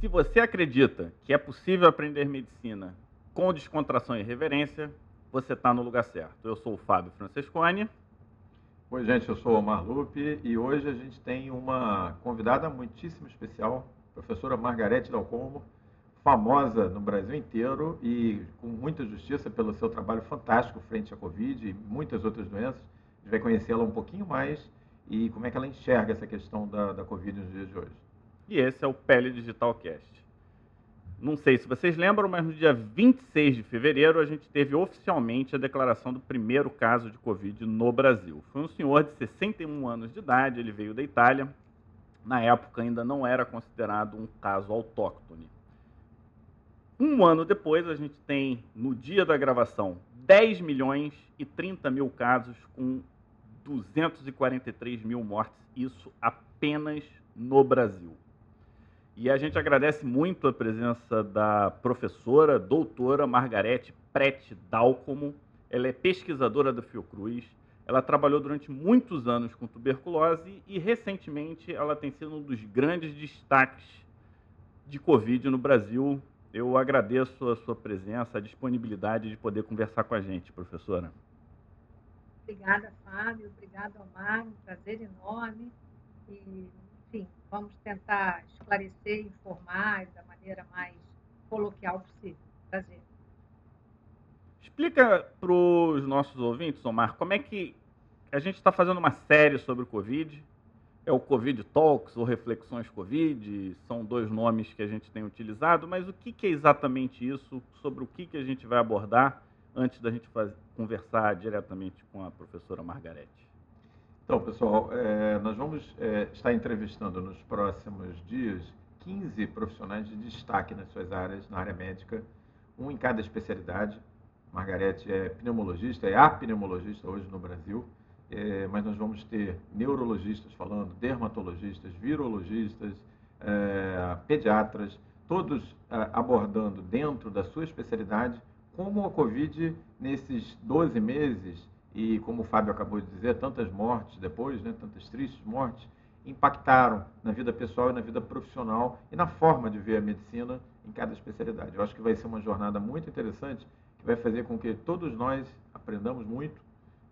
Se você acredita que é possível aprender medicina com descontração e reverência, você está no lugar certo. Eu sou o Fábio Francesconi. Oi, gente, eu sou o Omar Lupe e hoje a gente tem uma convidada muitíssimo especial, professora Margarete Dalcomo, famosa no Brasil inteiro e com muita justiça pelo seu trabalho fantástico frente à Covid e muitas outras doenças. A gente vai conhecê-la um pouquinho mais e como é que ela enxerga essa questão da, da Covid nos dias de hoje. E esse é o Pele Digital Cast. Não sei se vocês lembram, mas no dia 26 de fevereiro a gente teve oficialmente a declaração do primeiro caso de Covid no Brasil. Foi um senhor de 61 anos de idade, ele veio da Itália. Na época ainda não era considerado um caso autóctone. Um ano depois, a gente tem, no dia da gravação, 10 milhões e 30 mil casos com 243 mil mortes, isso apenas no Brasil. E a gente agradece muito a presença da professora, doutora Margarete Prete Dalcomo. Ela é pesquisadora da Fiocruz. Ela trabalhou durante muitos anos com tuberculose e, recentemente, ela tem sido um dos grandes destaques de Covid no Brasil. Eu agradeço a sua presença, a disponibilidade de poder conversar com a gente, professora. Obrigada, Fábio. Obrigada, Omar. Um prazer enorme. E enfim, vamos tentar esclarecer, informar da maneira mais coloquial possível. Prazer. Explica para os nossos ouvintes, Omar, como é que a gente está fazendo uma série sobre o Covid. É o Covid Talks ou Reflexões Covid, são dois nomes que a gente tem utilizado, mas o que, é exatamente isso? Sobre o que, a gente vai abordar antes da gente conversar diretamente com a professora Margarete? Então, pessoal, é, nós vamos é, estar entrevistando nos próximos dias 15 profissionais de destaque nas suas áreas, na área médica, um em cada especialidade. Margarete é pneumologista, é a pneumologista hoje no Brasil, é, mas nós vamos ter neurologistas falando, dermatologistas, virologistas, pediatras, todos abordando dentro da sua especialidade como a Covid, nesses 12 meses, e como o Fábio acabou de dizer, tantas mortes depois, né, tantas tristes mortes, impactaram na vida pessoal e na vida profissional e na forma de ver a medicina em cada especialidade. Eu acho que vai ser uma jornada muito interessante que vai fazer com que todos nós aprendamos muito,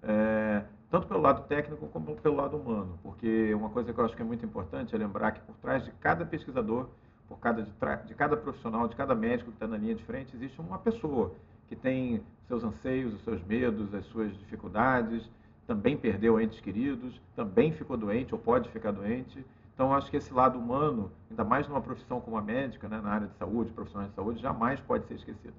é, tanto pelo lado técnico como pelo lado humano, porque uma coisa que eu acho que é muito importante é lembrar que por trás de cada pesquisador, por cada de, de cada profissional, de cada médico que está na linha de frente, existe uma pessoa que tem seus anseios, os seus medos, as suas dificuldades, também perdeu entes queridos, também ficou doente ou pode ficar doente. Então, acho que esse lado humano, ainda mais numa profissão como a médica, né, na área de saúde, profissionais de saúde, jamais pode ser esquecido.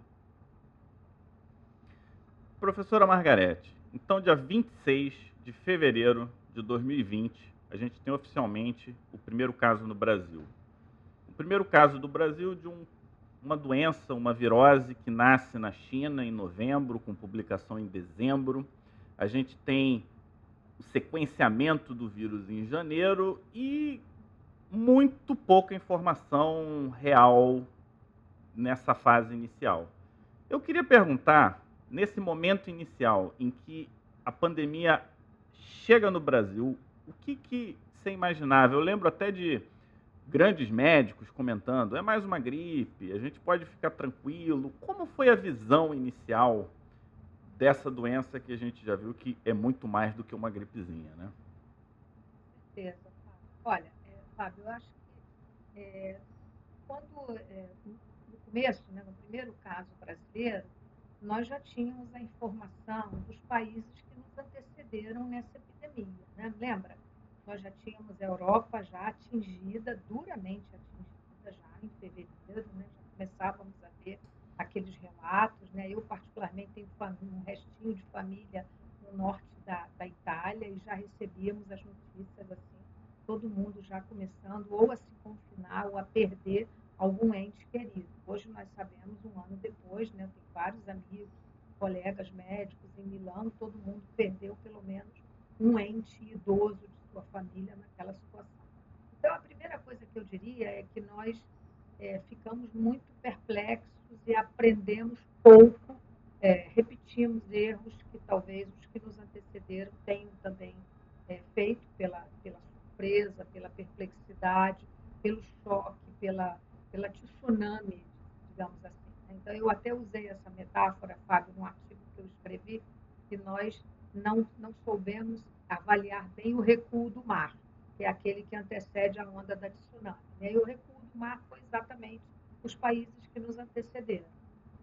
Professora Margarete, então, dia 26 de fevereiro de 2020, a gente tem oficialmente o primeiro caso no Brasil. O primeiro caso do Brasil de um uma doença, uma virose que nasce na China em novembro, com publicação em dezembro. A gente tem o sequenciamento do vírus em janeiro e muito pouca informação real nessa fase inicial. Eu queria perguntar, nesse momento inicial em que a pandemia chega no Brasil, o que, que você imaginava? Eu lembro até de grandes médicos comentando, é mais uma gripe, a gente pode ficar tranquilo. Como foi a visão inicial dessa doença que a gente já viu que é muito mais do que uma gripezinha, né? Certeza, Olha, é, Fábio, eu acho que é, quando, é, no começo, né, no primeiro caso brasileiro, nós já tínhamos a informação dos países que nos antecederam nessa epidemia, né? Lembra? Nós já tínhamos a Europa já atingida, duramente atingida já em fevereiro, né? já começávamos a ver aqueles relatos. Né? Eu, particularmente, tenho um restinho de família no norte da, da Itália e já recebíamos as notícias assim, todo mundo já começando ou a se confinar ou a perder algum ente querido. Hoje nós sabemos, um ano depois, né, tem vários amigos, colegas médicos em Milão, todo mundo perdeu pelo menos um ente idoso família naquela situação. Então, a primeira coisa que eu diria é que nós é, ficamos muito perplexos e aprendemos pouco, é, repetimos erros que talvez os que nos antecederam tenham também é, feito pela, pela surpresa, pela perplexidade, pelo choque, pela, pela tsunami, digamos assim. Né? Então, eu até usei essa metáfora, Fábio, num artigo que eu escrevi, que nós não, não soubemos avaliar bem o recuo do mar, que é aquele que antecede a onda da tsunami. Né? E o recuo do mar foi exatamente os países que nos antecederam.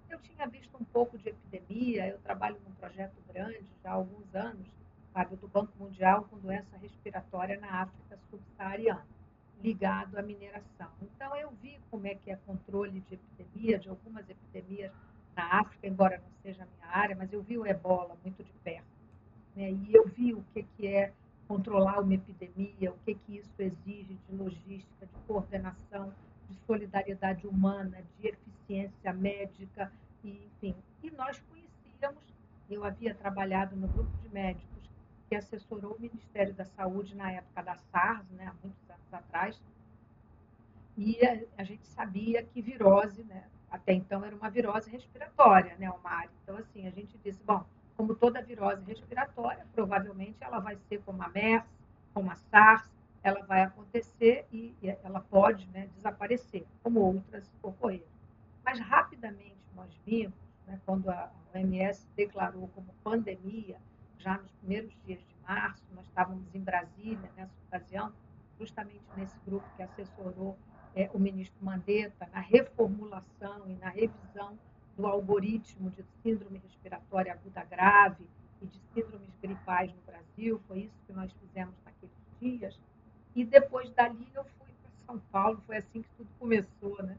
Eu tinha visto um pouco de epidemia, eu trabalho num projeto grande já há alguns anos, Fábio, do Banco Mundial com doença respiratória na África subsaariana, ligado à mineração. Então, eu vi como é que é controle de epidemia, de algumas epidemias na África, embora não seja a minha área, mas eu vi o ebola muito de perto. Né? E eu vi o que, que é controlar uma epidemia, o que, que isso exige de logística, de coordenação, de solidariedade humana, de eficiência médica, e, enfim. E nós conhecíamos, eu havia trabalhado no grupo de médicos que assessorou o Ministério da Saúde na época da SARS, né, há muitos anos atrás, e a, a gente sabia que virose, né, até então era uma virose respiratória, né, Omar? Então, assim, a gente disse, bom, como toda virose respiratória, provavelmente ela vai ser como a MERS, como a SARS, ela vai acontecer e ela pode né, desaparecer, como outras ocorreram. Mas rapidamente nós vimos, né, quando a OMS declarou como pandemia, já nos primeiros dias de março, nós estávamos em Brasília nessa ocasião, justamente nesse grupo que assessorou é, o ministro Mandetta na reformulação e na revisão do algoritmo de síndrome respiratória aguda grave e de síndromes gripais no Brasil. Foi isso que nós fizemos naqueles dias. E depois dali eu fui para São Paulo, foi assim que tudo começou, né?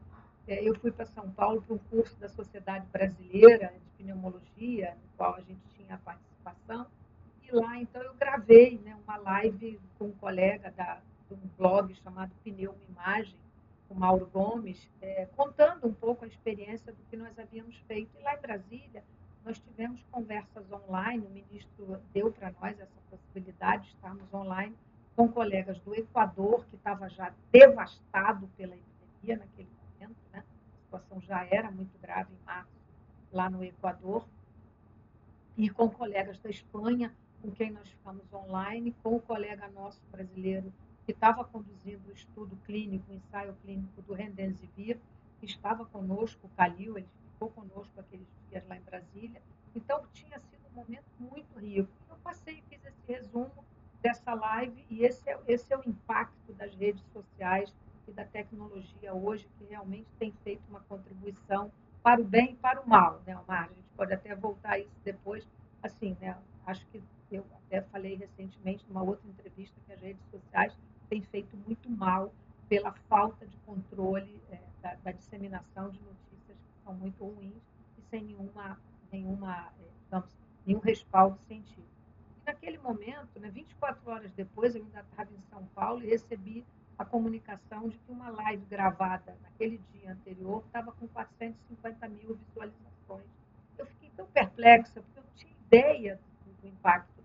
É, eu fui para São Paulo para um curso da Sociedade Brasileira de Pneumologia, no qual a gente tinha participação, e lá então eu gravei né, uma live com um colega da, de um blog chamado Pneuma Imagem, o Mauro Gomes, é, contando um pouco a experiência do que nós havíamos feito. E lá em Brasília, nós tivemos conversas online, o ministro deu para nós essa possibilidade de estarmos online com colegas do Equador, que estava já devastado pela epidemia naquele momento, né? a situação já era muito grave em março lá no Equador, e com colegas da Espanha, com quem nós ficamos online, com o colega nosso brasileiro que estava conduzindo o estudo clínico, o ensaio clínico do Rendenzivir, que estava conosco, o Calil, ele ficou conosco aqueles dias lá em Brasília. Então, tinha sido um momento muito rico. Eu passei e fiz esse resumo dessa live e esse é, esse é o impacto das redes sociais e da tecnologia hoje, que realmente tem feito uma contribuição para o bem e para o mal, né, Omar? A gente pode até voltar a isso depois. Assim, né? Acho que eu até falei recentemente numa outra entrevista que as redes sociais tem feito muito mal pela falta de controle é, da, da, disseminação de notícias que são muito ruins e sem nenhuma, nenhuma é, digamos, nenhum respaldo científico. E naquele momento, né, 24 horas depois, eu ainda estava em São Paulo e recebi a comunicação de que uma live gravada naquele dia anterior estava com 450 mil visualizações. Eu fiquei tão perplexa, porque eu não tinha ideia do, do impacto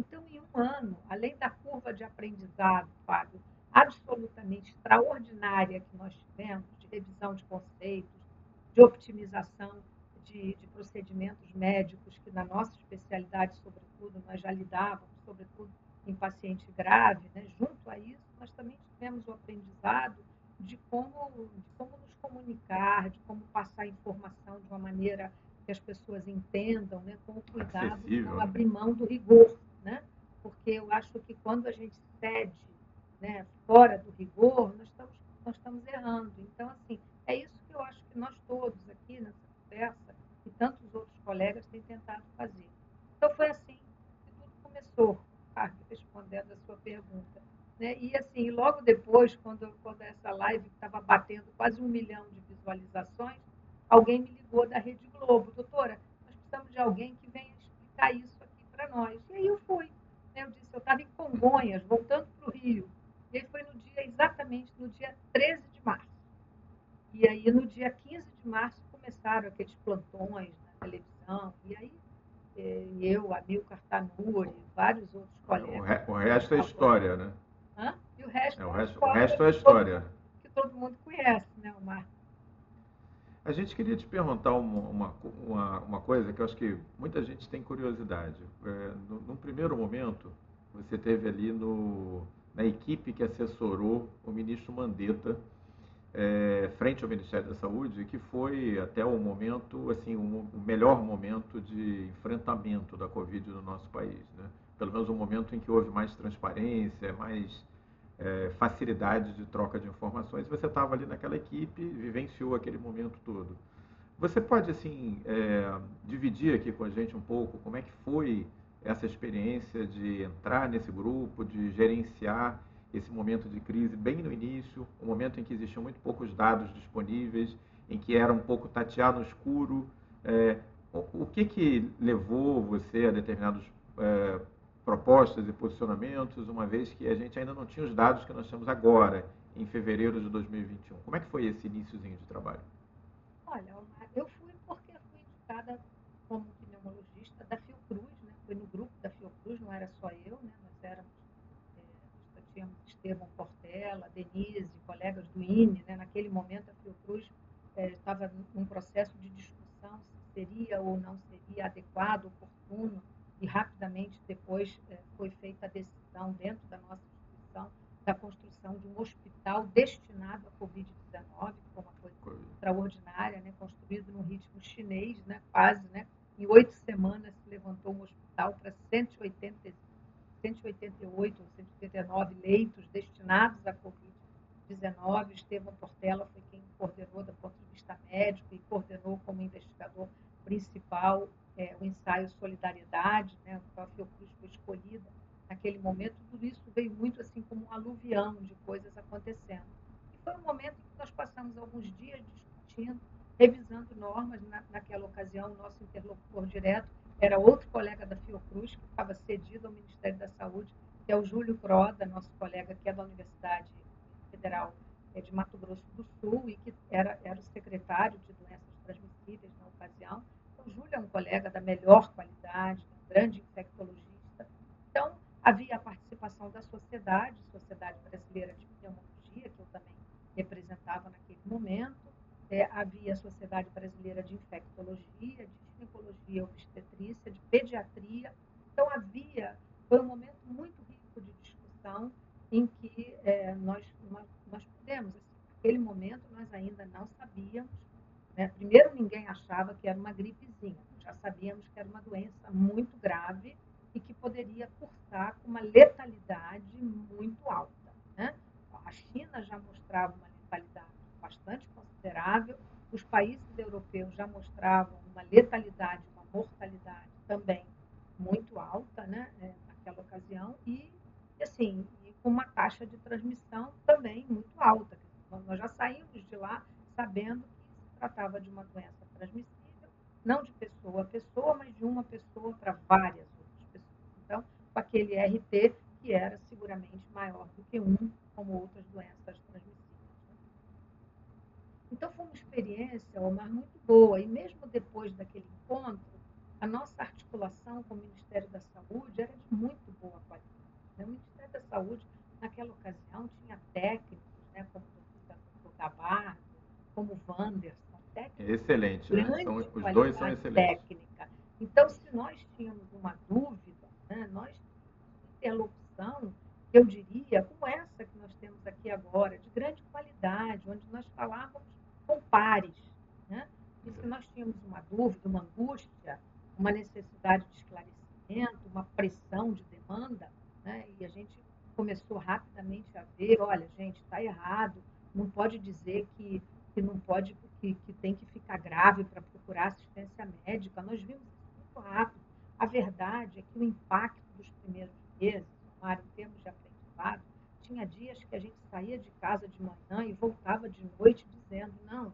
então, em um ano, além da curva de aprendizado, Fábio, absolutamente extraordinária que nós tivemos, de revisão de conceitos, de optimização de, de procedimentos médicos, que na nossa especialidade, sobretudo, nós já lidávamos, sobretudo em paciente grave, né? junto a isso, nós também tivemos o aprendizado de como, de como nos comunicar, de como passar informação de uma maneira que as pessoas entendam, né? com o cuidado de não abrir mão do rigor né? porque eu acho que quando a gente cede né, fora do rigor, nós estamos, nós estamos errando. Então, assim, é isso que eu acho que nós todos aqui nessa conversa e tantos outros colegas têm tentado fazer. Então, foi assim que tudo começou, tá? respondendo a sua pergunta. Né? E, assim, logo depois, quando, quando essa live estava batendo quase um milhão de visualizações, alguém me ligou da Rede Globo. Doutora, nós precisamos de alguém que venha explicar isso para nós. E aí eu fui. Né? Eu disse, eu estava em Congonhas, voltando para o Rio. E aí foi no dia, exatamente no dia 13 de março. E aí no dia 15 de março começaram aqueles plantões na televisão. E aí eh, eu, Amilcar Tanuri, vários outros colegas. O, resto é história, né? Hã? E o resto, é, o resto, é, o resto é história. Que todo mundo conhece, né, Omar? A gente queria te perguntar uma, uma, uma, coisa que eu acho que muita gente tem curiosidade. É, no, num primeiro momento, você teve ali no, na equipe que assessorou o ministro Mandetta é, frente ao Ministério da Saúde, que foi até o momento, assim, o, o melhor momento de enfrentamento da Covid no nosso país, né? Pelo menos o momento em que houve mais transparência, mais é, facilidade de troca de informações. Você estava ali naquela equipe, vivenciou aquele momento todo. Você pode, assim, é, dividir aqui com a gente um pouco como é que foi essa experiência de entrar nesse grupo, de gerenciar esse momento de crise bem no início, um momento em que existiam muito poucos dados disponíveis, em que era um pouco tatear no escuro. É, o, que, que levou você a determinadas é, propostas e posicionamentos, uma vez que a gente ainda não tinha os dados que nós temos agora, em fevereiro de 2021? Como é que foi esse iníciozinho de trabalho? Olha, eu fui porque fui indicada como pneumologista da Fiocruz, né? Fui no grupo da Fiocruz, não era só eu, né? Nós éramos tínhamos Estevam Portela, Denise, colegas do INE, né? naquele momento a Fiocruz é, estava num processo de discussão se seria ou não seria adequado, oportuno, e rapidamente depois é, foi feita a decisão dentro da nossa instituição da construção de um hospital destinado à Covid-19, que foi uma coisa extraordinária, né? construído num ritmo chinês, né? quase, né? em oito semanas se levantou um hospital para 180 188 ou 189 leitos destinados à Covid-19. Estevão Portela foi quem coordenou do ponto de vista médico e coordenou como investigador principal é, o ensaio Solidariedade, né, a Fiocruz foi escolhida naquele momento. Tudo isso veio muito assim como um aluvião de coisas acontecendo. E foi um momento em que nós passamos alguns dias discutindo, revisando normas. Na, naquela ocasião, o nosso interlocutor direto era outro colega da Fiocruz, que estava cedido ao Ministério da Saúde, que é o Júlio Croda, nosso colega que é da Universidade Federal é, de Mato Grosso do Sul e que era, era o secretário de doenças transmissíveis na ocasião. O Júlio é um colega da melhor qualidade, um grande infectologista. Então, havia a participação da sociedade, Sociedade Brasileira de Pneumologia, que eu também representava naquele momento, é, havia a Sociedade Brasileira de Infectologia, de ginecologia, obstetrícia, de pediatria. Então, havia, foi um momento muito rico de discussão em que é, nós, nós, nós pudemos, assim, naquele momento nós ainda não sabíamos, né? primeiro ninguém achava que era uma gripezinha, já sabíamos que era uma doença muito grave e que poderia cursar com uma letalidade muito alta. Né? A China já mostrava uma letalidade bastante considerável, os países europeus já mostravam uma letalidade, uma mortalidade também muito alta, né, é, naquela ocasião, e, assim, e com uma taxa de transmissão também muito alta. Nós já saímos de lá sabendo que tratava de uma doença transmissível, não de pessoa a pessoa, mas de uma pessoa para várias outras pessoas. Então, com aquele RT que era seguramente maior do que um, como outras doenças transmissíveis. Então, foi uma experiência, Omar, muito boa. E mesmo depois daquele encontro, a nossa articulação com o Ministério da Saúde era de muito boa qualidade. Né? O Ministério da Saúde, naquela ocasião, tinha técnicos, né, como o Dr. Gabardo, como o Wanderson, técnicos Excelente, né? São, os dois são excelentes. Técnica. Então, se nós tínhamos uma dúvida, né, nós interlocução, eu diria, como essa que nós temos aqui agora, de grande qualidade, onde nós falávamos com pares. Né? E se nós tínhamos uma dúvida, uma angústia, uma necessidade de esclarecimento, uma pressão de demanda, né? e a gente começou rapidamente a ver, olha, gente, está errado, não pode dizer que, que não pode, que, que tem que ficar grave para procurar assistência médica. Nós vimos isso muito rápido. A verdade é que o impacto dos primeiros meses, Mário, em termos de aprendizado, tinha dias que a gente saía de casa de manhã e voltava de noite dizendo, não,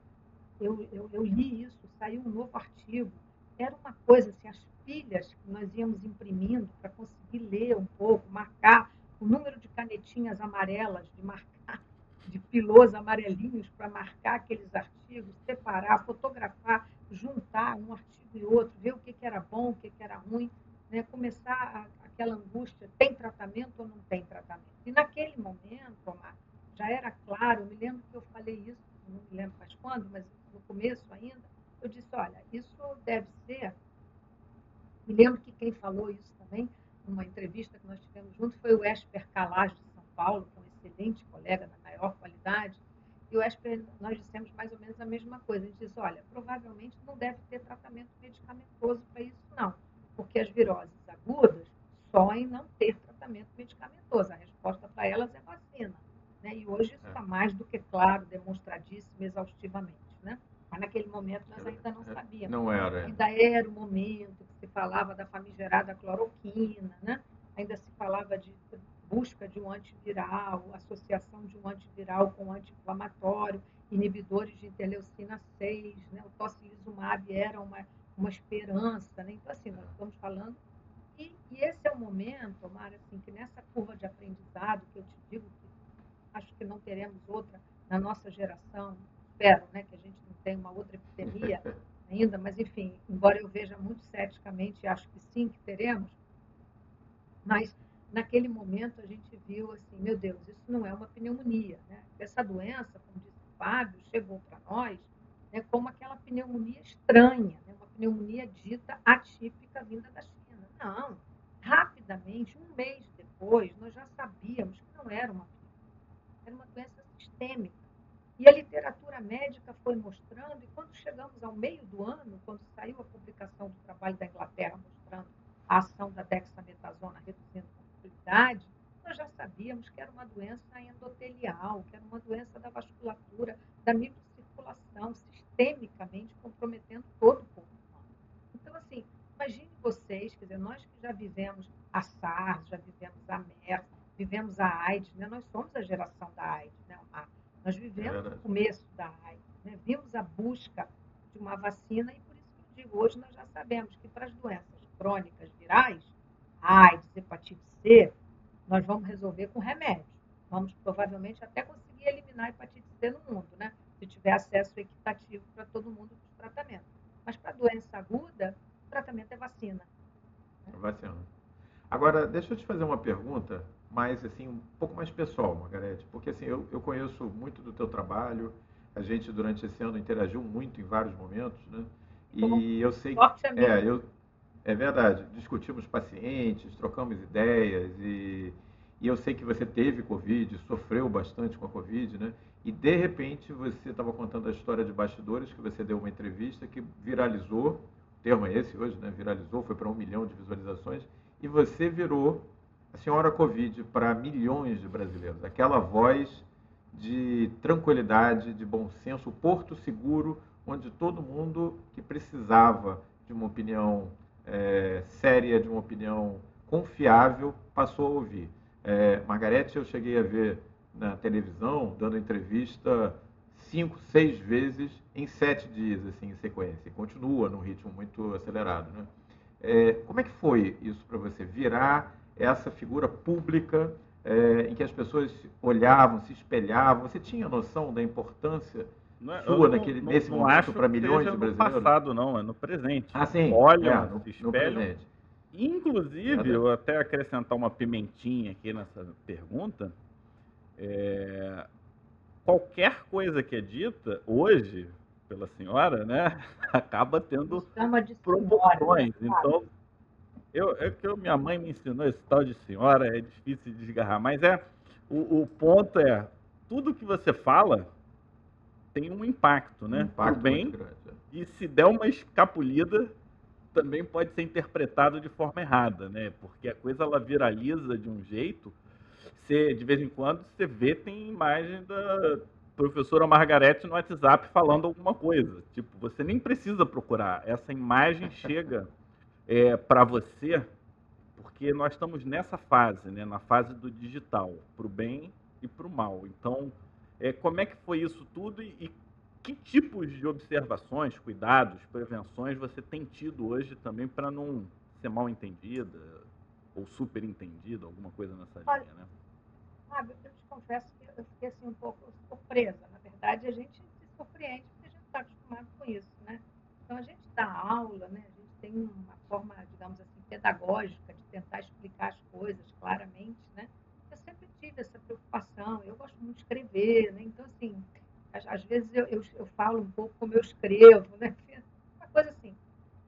eu, eu, eu li isso, saiu um novo artigo. Era uma coisa assim, as pilhas que nós íamos imprimindo para conseguir ler um pouco, marcar o número de canetinhas amarelas, de marcar, de pilôs amarelinhos para marcar aqueles artigos, separar, fotografar, juntar um artigo e outro, ver o que, que era bom, o que, que era ruim, né? começar a, aquela angústia, tem tratamento ou não tem tratamento? E naquele momento, Omar, já era claro, eu me lembro que eu falei isso, não me lembro mais quando, mas no começo ainda, eu disse, olha, isso deve ser, me lembro que quem falou isso também, numa entrevista que nós tivemos junto, foi o Esper Calage de São Paulo, que é um excelente colega da maior qualidade, e o UESP nós dissemos mais ou menos a mesma coisa. A gente disse, olha, provavelmente não deve ter tratamento medicamentoso para isso, não. Porque as viroses agudas só em não ter tratamento medicamentoso. A resposta para elas é vacina. Né? E hoje isso está é. mais do que claro, demonstradíssimo exaustivamente. Né? Mas naquele momento nós ainda não é, sabíamos. Não era. Ainda era o momento que se falava da famigerada cloroquina, né? ainda se falava de busca de um antiviral, associação de um antiviral com um anti-inflamatório, inibidores de interleucina 6, né? o tocilizumab era uma, uma esperança. Né? Então, assim, nós estamos falando e, e, esse é o momento, Omar, assim, que nessa curva de aprendizado, que eu te digo que acho que não teremos outra na nossa geração, espero né, que a gente não tenha uma outra epidemia ainda, mas enfim, embora eu veja muito ceticamente, acho que sim, que teremos, mas naquele momento a gente viu assim, meu Deus, isso não é uma pneumonia. Né? Essa doença, como disse o Fábio, chegou para nós né, como aquela pneumonia estranha, né? uma pneumonia dita atípica vinda da China. Não. Rapidamente, um mês depois, nós já sabíamos que não era uma era uma doença sistêmica. E a literatura médica foi mostrando, e quando chegamos ao meio do ano, quando saiu a publicação do trabalho da Inglaterra mostrando a ação da dexametasona reduzindo a mortalidade, nós já sabíamos que era uma doença endotelial, que era uma doença da vasculatura, da microcirculação, sistemicamente comprometendo todo o corpo humano. Então, assim, Imagine vocês, quer dizer, nós que já vivemos a SARS, já vivemos a MERS, vivemos a AIDS, né? nós somos a geração da AIDS, né, Nós vivemos é o começo da AIDS, né? vimos a busca de uma vacina e por isso que eu digo, hoje nós já sabemos que para as doenças crônicas virais, AIDS, hepatite C, nós vamos resolver com remédio. Vamos provavelmente até conseguir eliminar a hepatite C no mundo, né? Se tiver acesso equitativo para todo mundo dos tratamentos. Mas para doença aguda, o tratamento é vacina. Né? Vacina. Agora, deixa eu te fazer uma pergunta mais assim, um pouco mais pessoal, Margarete, porque assim, eu, eu conheço muito do teu trabalho, a gente durante esse ano interagiu muito em vários momentos, né? E eu sei que é, eu, é verdade, discutimos pacientes, trocamos ideias e, e eu sei que você teve Covid, sofreu bastante com a Covid, né? E de repente você estava contando a história de bastidores, que você deu uma entrevista que viralizou termo é esse hoje, né? viralizou, foi para um milhão de visualizações, e você virou a senhora Covid para milhões de brasileiros. Aquela voz de tranquilidade, de bom senso, o porto seguro, onde todo mundo que precisava de uma opinião é, séria, de uma opinião confiável, passou a ouvir. É, Margarete, eu cheguei a ver na televisão, dando entrevista cinco, seis vezes em sete dias, assim, em sequência. E continua num ritmo muito acelerado, né? É, como é que foi isso para você, virar essa figura pública é, em que as pessoas olhavam, se espelhavam? Você tinha noção da importância é, sua naquele, não, nesse não momento para milhões de brasileiros? No passado, não, é no presente. Ah, sim. Olham, é, no, se espelham. No presente. Inclusive, eu até acrescentar uma pimentinha aqui nessa pergunta, é, qualquer coisa que é dita hoje pela senhora, né, acaba tendo proporções. Então, eu, é que eu, minha mãe me ensinou esse tal de senhora, é difícil de desgarrar, mas é o, o ponto é tudo que você fala tem um impacto, né? Um impacto bem. Grande, é. E se der uma escapulida, também pode ser interpretado de forma errada, né? Porque a coisa ela viraliza de um jeito você, de vez em quando, você vê, tem imagem da professora Margarete no WhatsApp falando alguma coisa. Tipo, você nem precisa procurar. Essa imagem chega é, para você porque nós estamos nessa fase, né, na fase do digital, para o bem e para o mal. Então, é, como é que foi isso tudo e, e que tipos de observações, cuidados, prevenções você tem tido hoje também para não ser mal entendida ou super entendida, alguma coisa nessa linha, né? Sabe, eu te confesso que eu fiquei assim um pouco surpresa. Na verdade, a gente se surpreende porque a gente está acostumado com isso, né? Então, a gente dá aula, né? A gente tem uma forma, digamos assim, pedagógica de tentar explicar as coisas claramente, né? Tive essa preocupação. Eu gosto muito de escrever, né? Então, assim, às, às vezes eu, eu, eu, falo um pouco como eu escrevo, né? Uma coisa assim.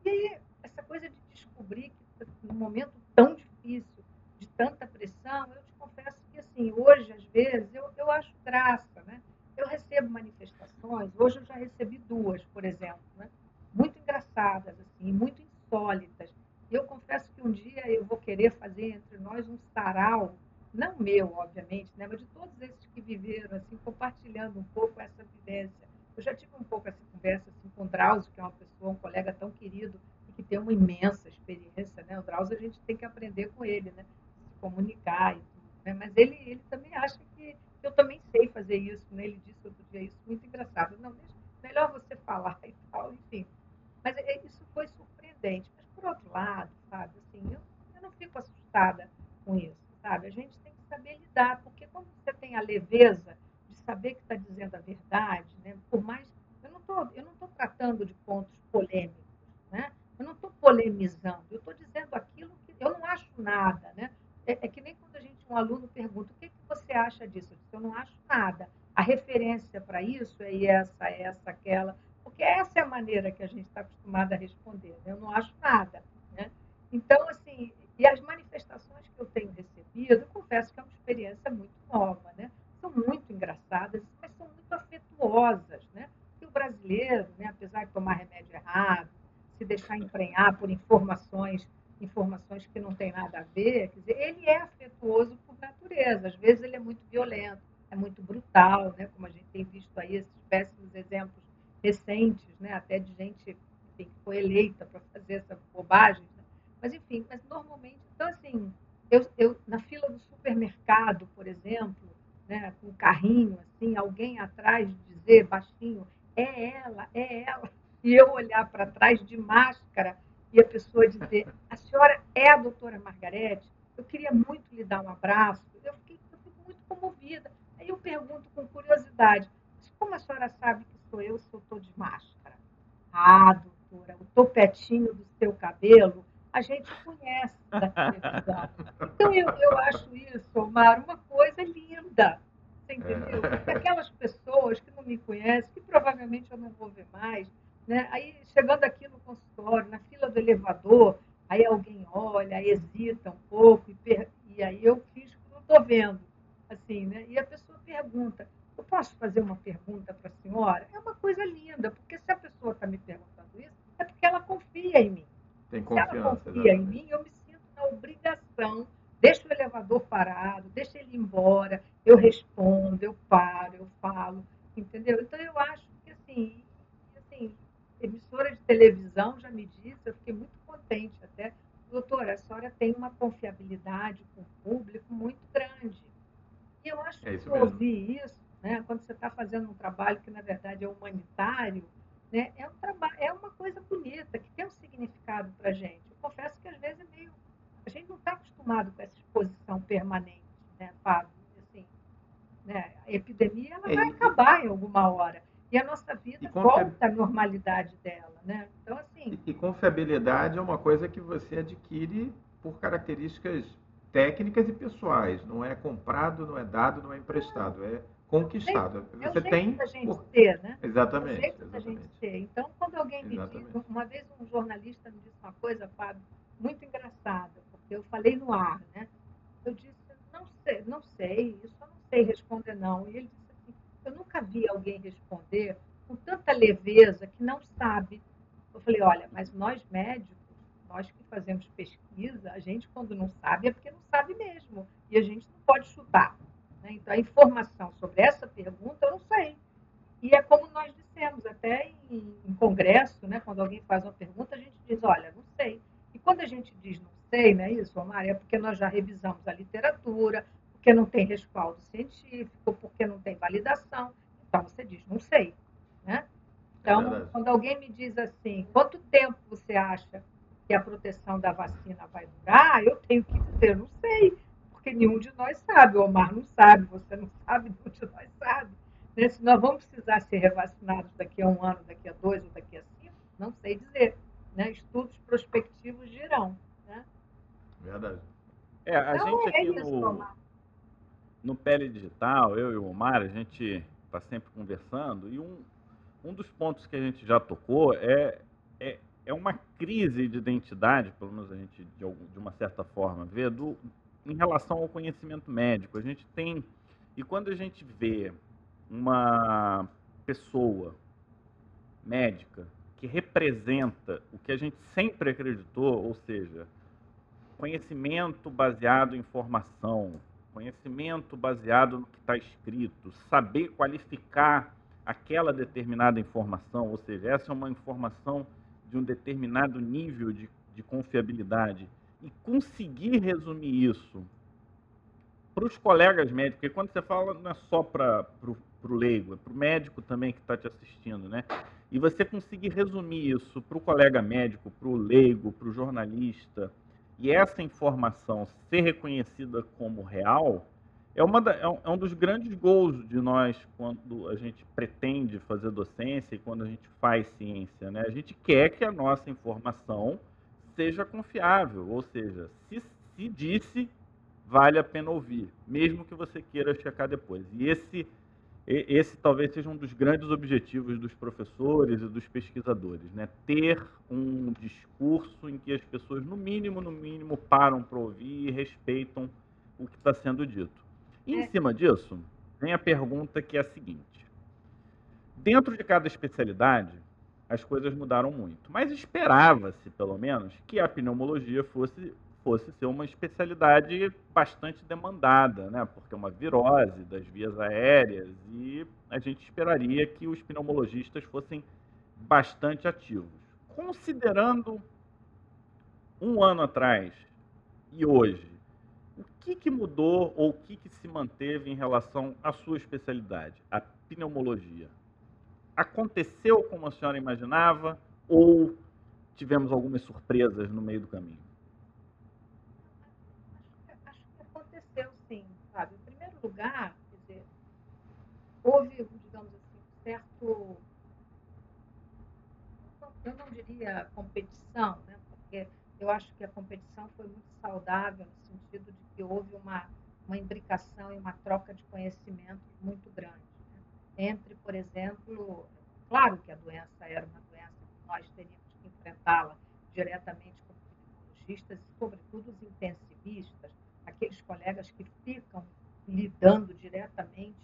E aí, essa coisa de descobrir que num momento tão difícil, de tanta pressão, eu te confesso assim, hoje, às vezes, eu, eu acho graça, né? eu recebo manifestações, hoje eu já recebi duas, por exemplo, né? muito engraçadas, assim, muito insólitas. Eu confesso que um dia eu vou querer fazer entre nós um sarau, não meu, obviamente, né? mas de todos esses que viveram, assim, compartilhando um pouco essa vivência. Eu já tive um pouco essa conversa assim, com o Drauzio, que é uma pessoa, um colega tão querido e que tem uma imensa experiência. Né? O Drauzio a gente tem que aprender com ele, né? se comunicar e tudo. Né? Mas ele, ele também acha que eu também sei fazer isso, né? Ele disse outro dia isso, muito engraçado. Não, deixa, melhor você falar e tal, enfim. Mas é, isso foi surpreendente. Mas, por outro lado, sabe, assim, eu, eu não fico assustada com isso, sabe? A gente tem que saber lidar, porque quando você tem a leveza de saber que está dizendo a verdade, né? Por mais... Eu não tô, eu não estou tratando de pontos polêmicos, né? Eu não estou polemizando, eu estou dizendo aquilo que eu não acho nada, né? É, é que nem quando a gente, um aluno pergunta, o que, que você acha disso? Eu, disse, eu não acho nada. A referência para isso é essa, essa, aquela, porque essa é a maneira que a gente está acostumado a responder. Né? Eu não acho nada. Né? Então, assim, e as manifestações que eu tenho recebido, eu confesso que é uma experiência muito nova, né? São muito engraçadas, mas são muito afetuosas, né? E o brasileiro, né, apesar de tomar remédio errado, se deixar emprenhar por informações informações que não têm nada a ver, quer dizer, ele é afetuoso por natureza. Às vezes ele é muito violento, é muito brutal, né? como a gente tem visto aí esses péssimos exemplos recentes, né? até de gente enfim, que foi eleita para fazer essa bobagem. Né? Mas, enfim, mas normalmente, então assim, eu, eu, na fila do supermercado, por exemplo, né, com um carrinho, assim, alguém atrás dizer baixinho, é ela, é ela, e eu olhar para trás de máscara e a pessoa dizer, a senhora é a doutora Margarete, eu queria muito lhe dar um abraço, eu, fiquei, eu fico muito comovida. Aí eu pergunto com curiosidade, como a senhora sabe que sou eu se eu estou de máscara? Ah, doutora, o topetinho do seu cabelo, a gente conhece da televisão. Então eu, eu acho isso, Omar, uma coisa linda. Você entendeu? Porque aquelas pessoas que não me conhecem, que provavelmente eu não vou ver mais, né? Aí, chegando aqui no consultório, na fila do elevador, aí alguém olha, hesita um pouco, e, e aí eu fiz que não estou vendo. Assim, né? E a pessoa pergunta, eu posso fazer uma pergunta para a senhora? É uma coisa linda, porque se a pessoa está me perguntando isso, é porque ela confia em mim. Tem confiança. Se ela confia em mim, eu me sinto na obrigação. Deixa o elevador parado, deixa ele embora, eu respondo, eu paro, eu falo, entendeu? Então, eu acho que, assim, assim emissora de televisão já me disse, eu fiquei muito contente até, doutora, a senhora tem uma confiabilidade com o público muito grande. E eu acho é que ouvir isso, né, quando você está fazendo um trabalho que, na verdade, é humanitário, né, é, um é uma coisa bonita, que tem um significado para a gente. Eu confesso que, às vezes, é meio... A gente não está acostumado com essa exposição permanente, né, Fábio? Assim, né, a epidemia ela é, vai acabar em alguma hora e a nossa vida volta à normalidade dela, né? Então, assim... E, e confiabilidade é uma coisa que você adquire por características técnicas e pessoais. Não é comprado, não é dado, não é emprestado. É conquistado. É você tem da gente por... ter, né? Exatamente. É da gente ter. Então, quando alguém me exatamente. diz, uma vez um jornalista me disse uma coisa, Fábio, muito engraçada, eu falei no ar, né? Eu disse, não sei, não sei, eu não sei responder não. E ele disse eu nunca vi alguém responder com tanta leveza que não sabe. Eu falei, olha, mas nós médicos, nós que fazemos pesquisa, a gente quando não sabe é porque não sabe mesmo. E a gente não pode chutar. Né? Então, a informação sobre essa pergunta eu não sei. E é como nós dissemos, até em, em congresso, né, quando alguém faz uma pergunta, a gente diz, olha, não sei. E quando a gente diz não sei, não é isso, Omar? É porque nós já revisamos a literatura, porque não tem respaldo científico, porque não tem validação. Então você diz, não sei. Né? Então, é quando alguém me diz assim, quanto tempo você acha que a proteção da vacina vai durar, eu tenho que dizer, não sei, porque nenhum de nós sabe, o Omar não sabe, você não sabe, nenhum de nós sabe. Né? Se nós vamos precisar ser revacinados daqui a um ano, daqui a dois ou daqui a cinco, não sei dizer. Né? Estudos prospectivos dirão. Verdade. É, a então, gente é aqui isso, no, no Pele Digital, eu e o Omar, a gente está sempre conversando e um, um dos pontos que a gente já tocou é, é, é uma crise de identidade, pelo menos a gente, de, de uma certa forma, vê, do, em relação ao conhecimento médico. A gente tem. E quando a gente vê uma pessoa médica que representa o que a gente sempre acreditou, ou seja, conhecimento baseado em informação, conhecimento baseado no que está escrito, saber qualificar aquela determinada informação, ou seja, essa é uma informação de um determinado nível de, de confiabilidade, e conseguir resumir isso para os colegas médicos, porque quando você fala não é só para o leigo, é para o médico também que está te assistindo, né? E você conseguir resumir isso para o colega médico, para o leigo, para o jornalista, e essa informação ser reconhecida como real, é, uma da, é, um, é dos grandes gols de nós quando a gente pretende fazer docência e quando a gente faz ciência. Né? A gente quer que a nossa informação seja confiável, ou seja, se, se disse, vale a pena ouvir, mesmo que você queira checar depois. E esse esse talvez seja um dos grandes objetivos dos professores e dos pesquisadores, né? Ter um discurso em que as pessoas, no mínimo, no mínimo, param para ouvir e respeitam o que está sendo dito. E em é. cima disso, vem a pergunta que é a seguinte: dentro de cada especialidade, as coisas mudaram muito, mas esperava-se, pelo menos, que a pneumologia fosse fosse ser uma especialidade bastante demandada, né? porque é uma virose das vias aéreas e a gente esperaria que os pneumologistas fossem bastante ativos. Considerando um ano atrás e hoje, o que, que mudou ou o que, que se manteve em relação à sua especialidade, a pneumologia? Aconteceu como a senhora imaginava ou tivemos algumas surpresas no meio do caminho? Lugar, quer dizer, houve, digamos assim, um certo. Eu não diria competição, né? porque eu acho que a competição foi muito saudável, no sentido de que houve uma, uma imbricação e uma troca de conhecimento muito grande. Né? Entre, por exemplo, claro que a doença era uma doença que nós teríamos que enfrentá-la diretamente como epidemiologistas e, sobretudo, os intensivistas, aqueles colegas que ficam lidando diretamente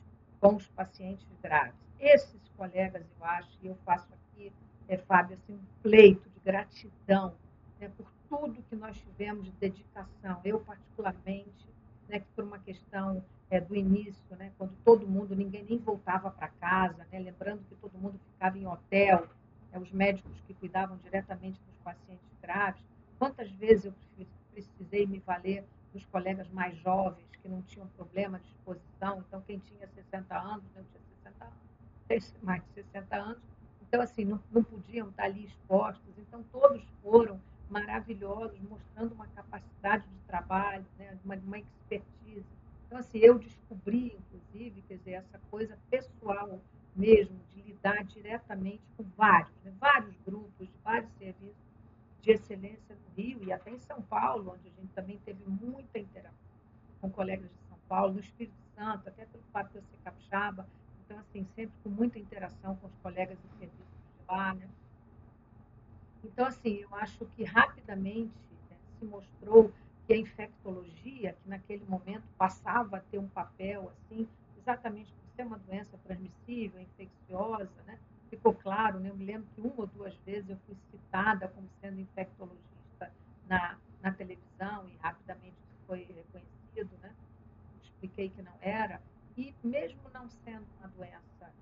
com os pacientes graves. Esses colegas, eu acho, e eu faço aqui, é, Fábio, assim, um pleito de gratidão né, por tudo que nós tivemos de dedicação. Eu, particularmente, né, que por uma questão é, do início, né, quando todo mundo, ninguém nem voltava para casa, né, lembrando que todo mundo ficava em hotel, é, os médicos que cuidavam diretamente dos pacientes graves. Quantas vezes eu precisei me valer dos colegas mais jovens que não tinham problema de exposição, então quem tinha 60 anos, eu tinha 60 anos, mais de 60 anos, então assim, não, não podiam estar ali expostos, então todos foram maravilhosos, mostrando uma capacidade de trabalho, né, uma, uma expertise. Então, assim, eu descobri, inclusive, quer dizer, essa coisa pessoal mesmo, de lidar diretamente com vários, né, vários grupos, vários serviços de excelência no Rio e até em São Paulo, onde a gente também teve muita interação com colegas de São Paulo, no Espírito Santo, até pelo fato de eu ser capixaba, então, assim, sempre com muita interação com os colegas de serviço de lá, né? Então, assim, eu acho que rapidamente né, se mostrou que a infectologia, que naquele momento passava a ter um papel, assim, exatamente por ser uma doença transmissível, infecciosa, né? Ficou claro, né? Eu me lembro que uma ou duas vezes eu fui citada como sendo infectologista na, na televisão e rapidamente foi reconhecido né? Expliquei que não era. E mesmo não sendo uma doença,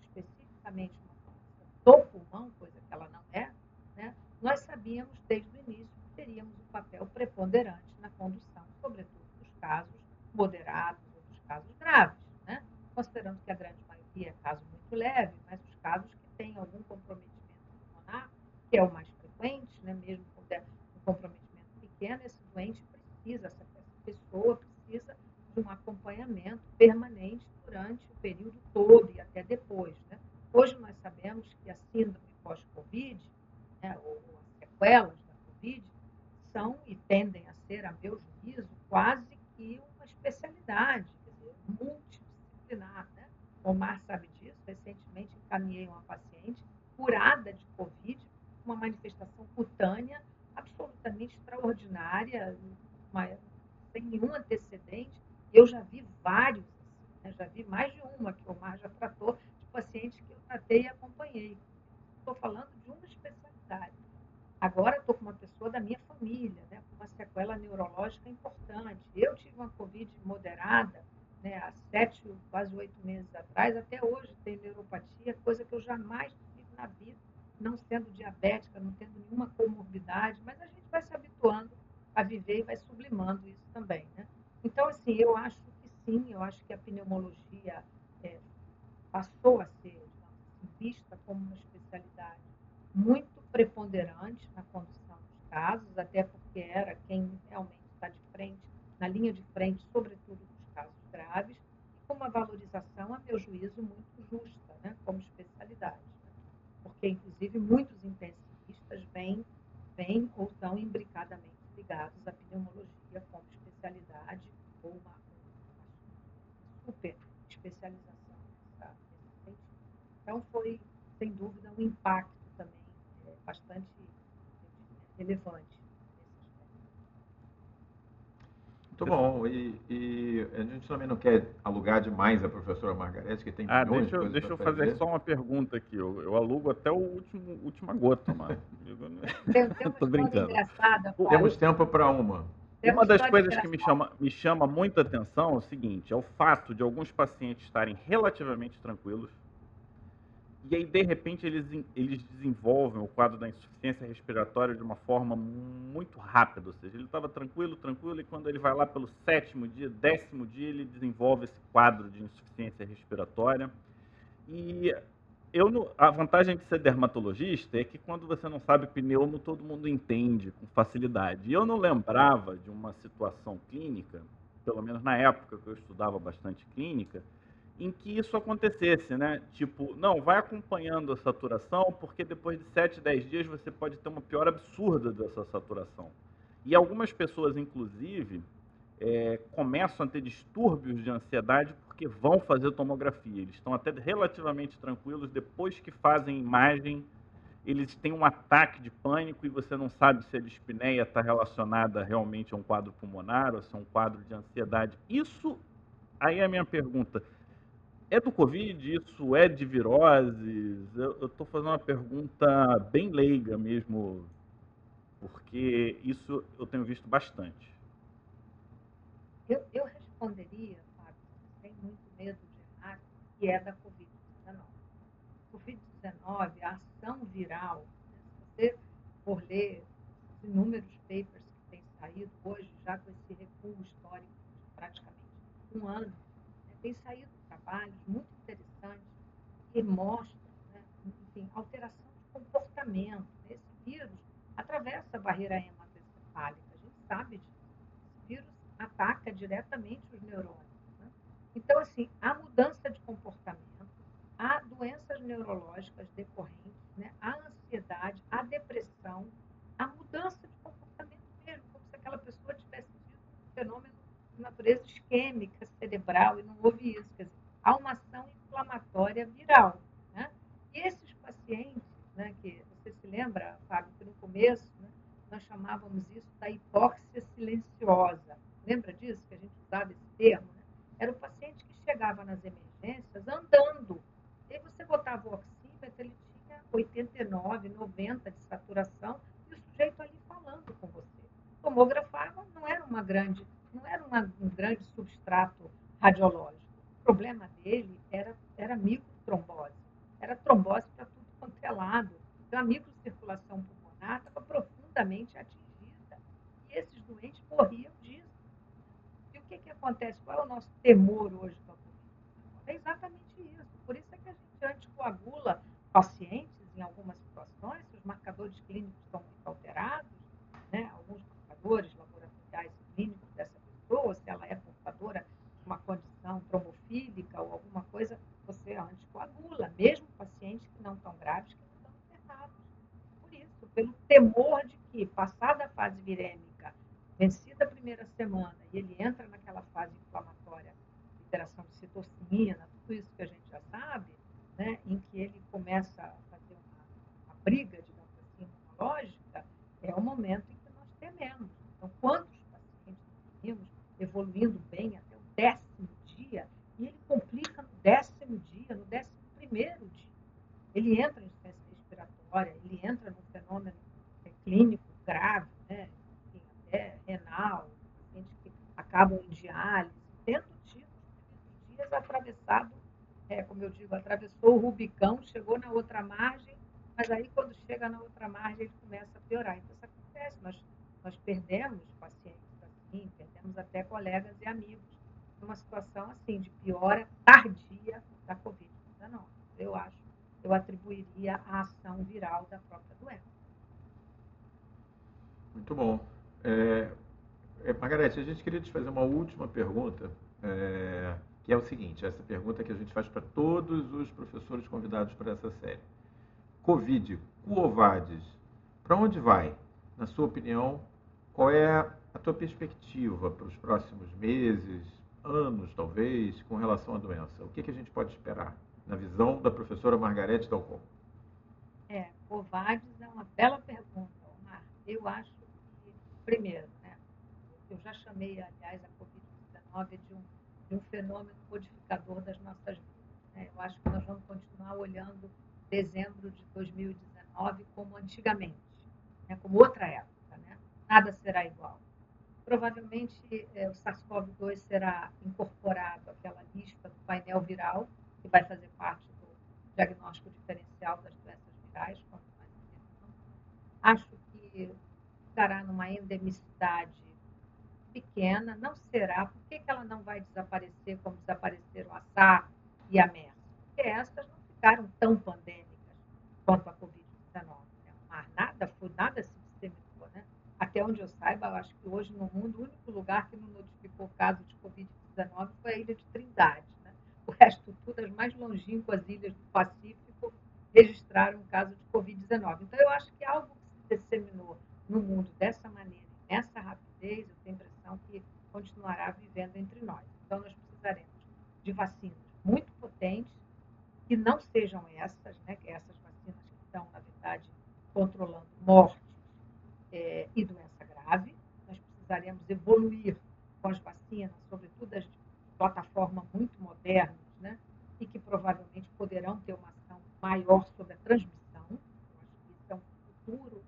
especificamente uma doença do pulmão, coisa que ela não é, né? nós sabíamos desde o início que teríamos um papel preponderante na condução, sobretudo dos casos moderados ou dos casos graves, né? considerando que a grande maioria é caso muito leve, mas os casos que têm algum comprometimento pulmonar, que é o mais frequente, né? mesmo é um comprometimento pequeno, esse doente precisa, essa pessoa precisa de um acompanhamento permanente durante o período todo e até depois. Né? Hoje nós sabemos que a síndrome pós-Covid, né, ou as sequelas da Covid, são e tendem a ser, a meu juízo, quase que uma especialidade, multidisciplinar. Né? Omar sabe recentemente encaminhei uma paciente curada de Covid, uma manifestação cutânea absolutamente extraordinária, sem nenhum antecedente. Eu já vi vários, né? já vi mais de uma que o Mar já tratou de pacientes que eu tratei e acompanhei. Estou falando de uma especialidade. Agora estou com uma pessoa da minha família, né, com uma sequela neurológica importante. Eu tive uma Covid moderada né, há sete, quase oito meses atrás, até hoje tenho neuropatia, coisa que eu jamais tive na vida, não sendo diabética, não tendo nenhuma comorbidade, mas a gente vai se habituando a viver e vai sublimando isso também. Né? Então, assim, eu acho que sim, eu acho que a pneumologia é, passou a ser assim, vista como uma especialidade muito preponderante na condução dos casos, até porque era quem realmente está de frente, na linha de frente, sobretudo dos casos graves, e com uma valorização, a meu juízo, muito justa, né, como especialidade. Né? Porque, inclusive, muitos intensivistas vêm, vêm ou estão imbricadamente ligados à pneumologia como especialidade ou uma, uma super especialização nesse sentido. Então, foi, sem dúvida, um impacto bastante relevante. Muito bom. E, e, a gente também não quer alugar demais a professora Margarete, que tem ah, deixa, eu, deixa eu fazer, fazer só uma pergunta aqui. Eu, eu alugo até o último última gota, mano. Estou brincando. Temos tempo para uma. Uma das coisas que me chama, me chama muita atenção é o seguinte: é o fato de alguns pacientes estarem relativamente tranquilos e aí, de repente, eles, eles desenvolvem o quadro da insuficiência respiratória de uma forma muito rápida. Ou seja, ele estava tranquilo, tranquilo, e quando ele vai lá pelo sétimo dia, décimo dia, ele desenvolve esse quadro de insuficiência respiratória. E eu, a vantagem de ser dermatologista é que quando você não sabe pneumo, todo mundo entende com facilidade. E eu não lembrava de uma situação clínica, pelo menos na época que eu estudava bastante clínica, em que isso acontecesse, né? Tipo, não, vai acompanhando a saturação, porque depois de 7, 10 dias você pode ter uma pior absurda dessa saturação. E algumas pessoas, inclusive, é, começam a ter distúrbios de ansiedade porque vão fazer tomografia. Eles estão até relativamente tranquilos, depois que fazem imagem, eles têm um ataque de pânico e você não sabe se a dispneia está relacionada realmente a um quadro pulmonar ou se é um quadro de ansiedade. Isso, aí é a minha pergunta, é do Covid? Isso é de viroses? Eu estou fazendo uma pergunta bem leiga mesmo, porque isso eu tenho visto bastante. Eu, eu responderia, Fábio, sem muito medo de errar, que é da Covid-19. Covid-19, a ação viral, né? se você for ler os inúmeros papers que têm saído hoje, já com esse recuo histórico de praticamente um ano, né? tem saído trabalhos muito interessantes que mostram né, enfim, alteração de comportamento. Esse vírus atravessa a barreira hematoencefálica, a gente sabe disso. Esse vírus ataca diretamente os neurônios. Né? Então, assim, a mudança de comportamento, há doenças neurológicas decorrentes, né? a ansiedade, a depressão, a mudança de comportamento mesmo, como se aquela pessoa tivesse tido um fenômeno de natureza isquêmica, cerebral, e não houve isso. Quer dizer, há uma ação inflamatória viral. Né? E esses pacientes, né, que você se lembra, Fábio, que no começo né, nós chamávamos isso da hipóxia silenciosa. Lembra disso, que a gente usava esse termo? Né? Era o paciente que chegava nas emergências andando. E aí você botava o oxímetro, ele tinha 89, 90 de saturação, e o sujeito ali falando com você. Tomografava, não era uma grande, não era uma, um grande substrato radiológico problema dele era, era microtrombose. Era trombose para tudo quanto é lado. Então, a microcirculação pulmonar estava profundamente atingida. E esses doentes morriam disso. E o que, que acontece? Qual é o nosso temor hoje com a Covid? É exatamente isso. Por isso é que a gente anticoagula pacientes em algumas situações, se os marcadores clínicos estão muito alterados, né? alguns marcadores laboratoriais clínicos dessa pessoa, se ela é portadora de uma condição condição tromofílica ou alguma coisa, você anticoagula, mesmo pacientes que não estão graves, que não estão internados. Por isso, pelo temor de que, passada a fase virêmica, vencida a primeira semana, e ele entra naquela fase inflamatória, liberação de citocina, tudo isso que a gente já sabe, né, em que ele começa a fazer uma, uma briga, digamos assim, imunológica, é o momento em que nós tememos. Então, quantos pacientes temos evoluindo bem até o décimo dia, e ele complica no décimo dia ele entra em insuficiência respiratória, ele entra num fenômeno clínico grave, né? Até renal, gente que acabam em diálise, tendo tido dias atravessado, é, como eu digo, atravessou o Rubicão, chegou na outra margem, mas aí quando chega na outra margem ele começa a piorar. Então isso acontece, nós, nós perdemos pacientes assim, perdemos até colegas e amigos numa situação assim de piora tardia da Covid-19. Eu acho, eu atribuiria a ação viral da própria doença. Muito bom. É, é, Margarete, a gente queria te fazer uma última pergunta, é, que é o seguinte: essa pergunta que a gente faz para todos os professores convidados para essa série. Covid, Cuovades, para onde vai? Na sua opinião, qual é a tua perspectiva para os próximos meses, anos, talvez, com relação à doença? O que, que a gente pode esperar, na visão da professora Margarete Dalcon? É, Covades é uma bela pergunta, Omar. Eu acho primeiro, né? Eu já chamei, aliás, a Covid-19 de um, de um fenômeno modificador das nossas vidas. Né? Eu acho que nós vamos continuar olhando dezembro de 2019 como antigamente, né? como outra época. Né? Nada será igual. Provavelmente é, o SARS-CoV-2 será incorporado àquela lista do painel viral, que vai fazer parte do diagnóstico diferencial das doenças virais, nós Acho que ficará numa endemicidade pequena, não será. Por que, ela não vai desaparecer como desapareceram a SARS e a MERS? Porque essas não ficaram tão pandêmicas quanto a Covid-19. Né? Mas nada, foi, nada se disseminou. Né? Até onde eu saiba, eu acho que hoje no mundo o único lugar que não notificou caso de Covid-19 foi a ilha de Trindade. Né? O resto tudo, as mais longínquas ilhas do Pacífico, registraram um caso de Covid-19. Então, eu acho que algo que se disseminou no mundo dessa maneira, nessa rapidez, eu tenho a impressão que continuará vivendo entre nós. Então, nós precisaremos de vacinas muito potentes, que não sejam essas, né, essas vacinas que estão, na verdade, controlando mortes é, e doença grave. Nós precisaremos evoluir com as vacinas, sobretudo as de plataforma muito modernas, né, e que provavelmente poderão ter uma ação maior sobre a transmissão. Eu acho que isso é um futuro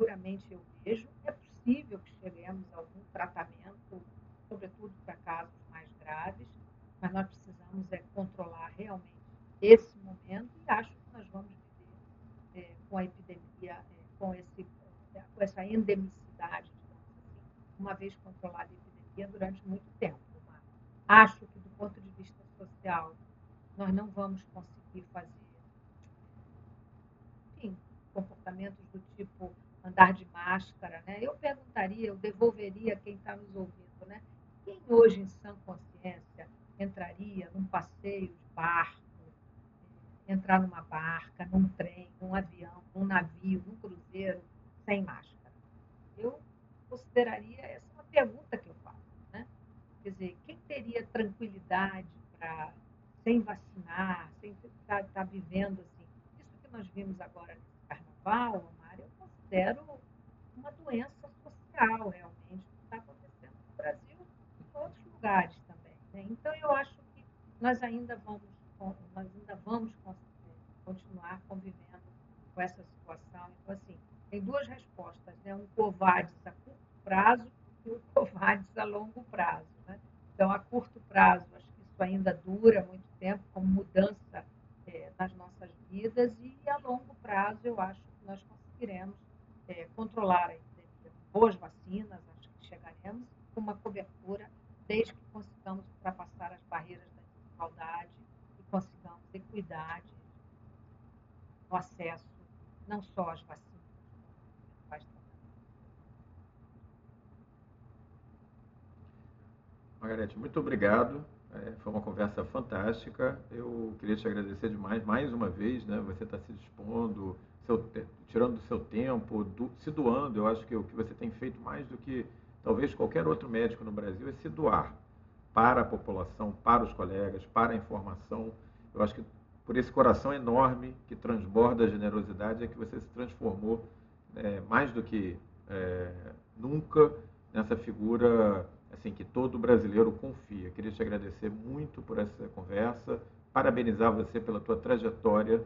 seguramente eu vejo. É possível que cheguemos a algum tratamento, sobretudo para casos mais graves, mas nós precisamos é, controlar realmente esse momento e acho que nós vamos viver é, com a epidemia, é, com, esse, é, com essa endemicidade, digamos assim, uma vez controlada a epidemia durante muito tempo. Mas acho que, do ponto de vista social, nós não vamos conseguir fazer comportamentos do tipo andar de máscara, né? Eu perguntaria, eu devolveria quem está nos ouvindo, né? Quem hoje em sã consciência entraria num passeio de barco, entrar numa barca, num trem, num avião, num navio, num cruzeiro, sem máscara? Eu consideraria essa uma pergunta que eu faço, né? Quer dizer, quem teria tranquilidade para sem vacinar, sem estar tá, tá vivendo assim? Isso que nós vimos agora nesse carnaval, considero uma doença social, realmente, que está acontecendo no Brasil e em outros lugares também. Né? Então, eu acho que nós ainda vamos, nós ainda vamos continuar convivendo com essa situação. Então, assim, tem duas respostas, né? um covades a curto prazo e um covades a longo prazo. Né? Então, a curto prazo, acho que isso ainda dura muito tempo, como mudança é, nas nossas vidas, e a longo prazo, eu acho que nós conseguiremos é, controlar a epidemia com boas vacinas, acho que chegaremos, com uma cobertura, desde que consigamos ultrapassar as barreiras da desigualdade e consigamos equidade no acesso, não só às vacinas, mas Margarete, muito obrigado. É, foi uma conversa fantástica. Eu queria te agradecer demais, mais uma vez, né? Você está se dispondo, seu, tirando do seu tempo, do, se doando. Eu acho que o que você tem feito mais do que talvez qualquer outro médico no Brasil é se doar para a população, para os colegas, para a informação. Eu acho que por esse coração enorme que transborda a generosidade é que você se transformou é, mais do que é, nunca nessa figura assim que todo brasileiro confia. Queria te agradecer muito por essa conversa, parabenizar você pela tua trajetória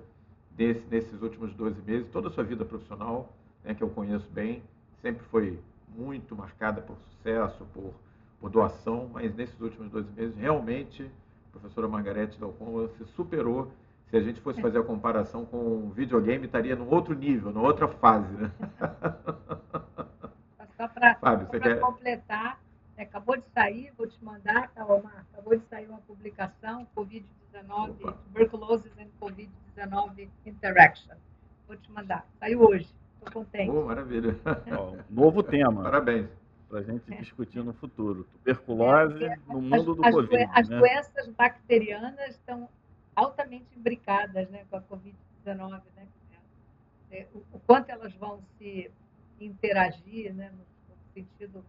desse, nesses últimos 12 meses, toda a sua vida profissional, né, que eu conheço bem, sempre foi muito marcada por sucesso, por, por doação, mas nesses últimos 12 meses, realmente, a professora Margarete Dalcon se superou. Se a gente fosse fazer a comparação com o videogame, estaria num outro nível, numa outra fase. Né? Só para completar, acabou de sair, vou te mandar, tá, Omar? Acabou de sair uma publicação, Covid-19, Tuberculosis and Covid-19 Interaction. Vou te mandar. Saiu hoje. Estou contente. Oh, maravilha. Ó, novo tema. Parabéns. Para a gente é. discutir no futuro. Tuberculose é, no mundo as, do as, Covid. As né? doenças bacterianas estão altamente imbricadas né, com a Covid-19. Né? É, o, o, quanto elas vão se interagir né, no sentido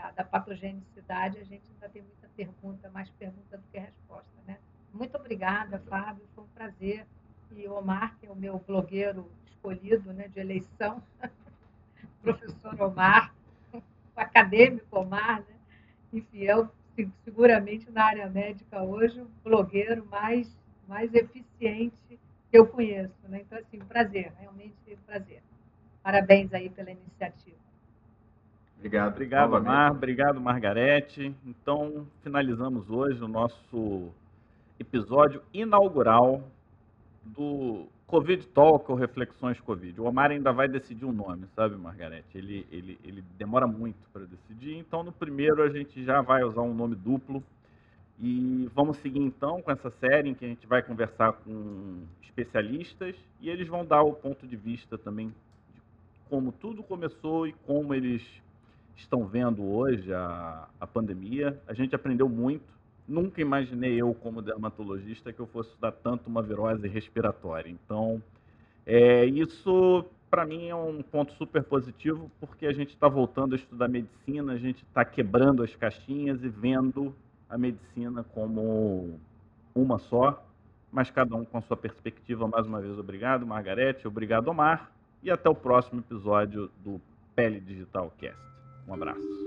da, da, patogenicidade, a gente ainda tem muita pergunta, mais pergunta do que resposta. Né? Muito obrigada, Fábio, foi um prazer. E o Omar, que é o meu blogueiro escolhido né, de eleição, professor Omar, o acadêmico Omar, né? enfim, é o, seguramente na área médica hoje o blogueiro mais, mais eficiente que eu conheço. Né? Então, assim, um prazer, realmente um prazer. Parabéns aí pela iniciativa. Obrigado. Obrigado, novamente. Mar. Obrigado, Margarete. Então, finalizamos hoje o nosso episódio inaugural do Covid Talk ou Reflexões Covid. O Omar ainda vai decidir o um nome, sabe, Margarete? Ele, ele, ele demora muito para decidir, então no primeiro a gente já vai usar um nome duplo. E vamos seguir então com essa série em que a gente vai conversar com especialistas e eles vão dar o ponto de vista também de como tudo começou e como eles estão vendo hoje a, a pandemia. A gente aprendeu muito nunca imaginei eu, como dermatologista, que eu fosse estudar tanto uma virose respiratória. Então, é, isso para mim é um ponto super positivo, porque a gente está voltando a estudar medicina, a gente está quebrando as caixinhas e vendo a medicina como uma só, mas cada um com a sua perspectiva. Mais uma vez, obrigado, Margarete, obrigado, Omar, e até o próximo episódio do Pele Digital Cast. Um abraço.